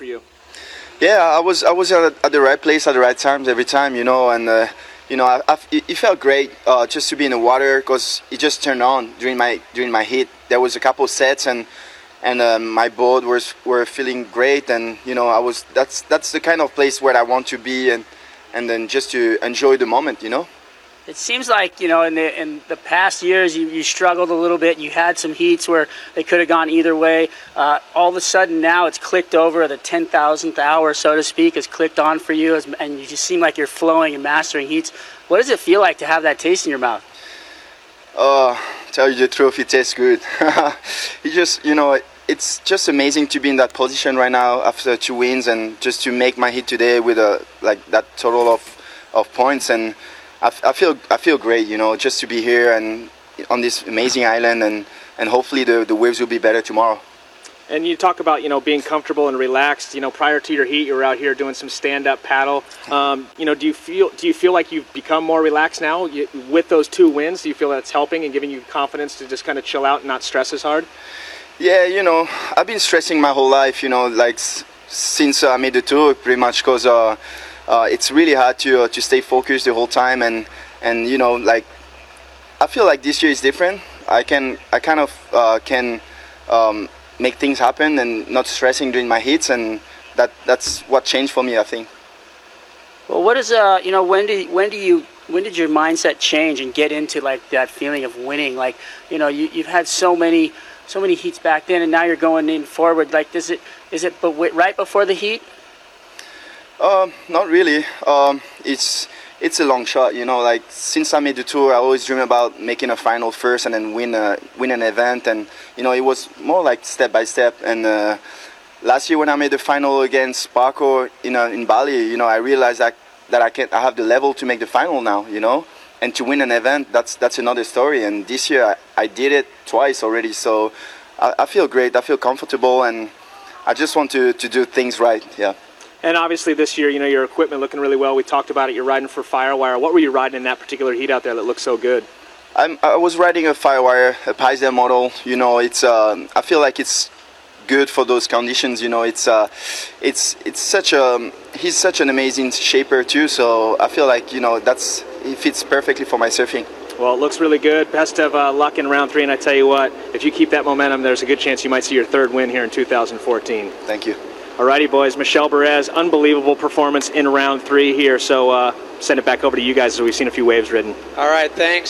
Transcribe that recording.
for you? Yeah, I was I was at, at the right place at the right times every time, you know, and uh, you know, I, I, it felt great uh, just to be in the water because it just turned on during my during my hit. There was a couple sets and and uh, my board was were feeling great, and you know, I was that's that's the kind of place where I want to be, and and then just to enjoy the moment, you know. It seems like you know in the in the past years you, you struggled a little bit. You had some heats where they could have gone either way. Uh, all of a sudden now it's clicked over. The ten thousandth hour, so to speak, has clicked on for you, as, and you just seem like you're flowing and mastering heats. What does it feel like to have that taste in your mouth? Uh, tell you the truth, it tastes good. it just you know it's just amazing to be in that position right now after two wins and just to make my hit today with a like that total of of points and I, I feel I feel great, you know, just to be here and on this amazing island, and, and hopefully the, the waves will be better tomorrow. And you talk about you know being comfortable and relaxed. You know, prior to your heat, you were out here doing some stand-up paddle. Um, you know, do you feel do you feel like you've become more relaxed now you, with those two wins? Do you feel that's helping and giving you confidence to just kind of chill out and not stress as hard? Yeah, you know, I've been stressing my whole life. You know, like since I made the tour, pretty much because. Uh, uh, it's really hard to uh, to stay focused the whole time and and you know like I feel like this year is different. I can I kind of uh, can um, make things happen and not stressing during my hits and that that's what changed for me I think. Well, what is uh you know when do when do you when did your mindset change and get into like that feeling of winning? Like you know you you've had so many so many heats back then and now you're going in forward. Like does it is it but right before the heat? Um, not really. Um, it's it's a long shot, you know. Like since I made the tour, I always dream about making a final first and then win a win an event, and you know it was more like step by step. And uh, last year when I made the final against Paco in uh, in Bali, you know, I realized that that I can I have the level to make the final now, you know, and to win an event that's that's another story. And this year I, I did it twice already, so I, I feel great. I feel comfortable, and I just want to to do things right. Yeah. And obviously this year, you know, your equipment looking really well. We talked about it. You're riding for Firewire. What were you riding in that particular heat out there that looked so good? I'm, i was riding a Firewire, a Paisley model. You know, it's. Uh, I feel like it's good for those conditions. You know, it's. Uh, it's. It's such a. He's such an amazing shaper too. So I feel like you know that's. He fits perfectly for my surfing. Well, it looks really good. Best of uh, luck in round three. And I tell you what, if you keep that momentum, there's a good chance you might see your third win here in 2014. Thank you. Alrighty, boys. Michel Bourez, unbelievable performance in round three here. So uh, send it back over to you guys as we've seen a few waves ridden. All right, thanks.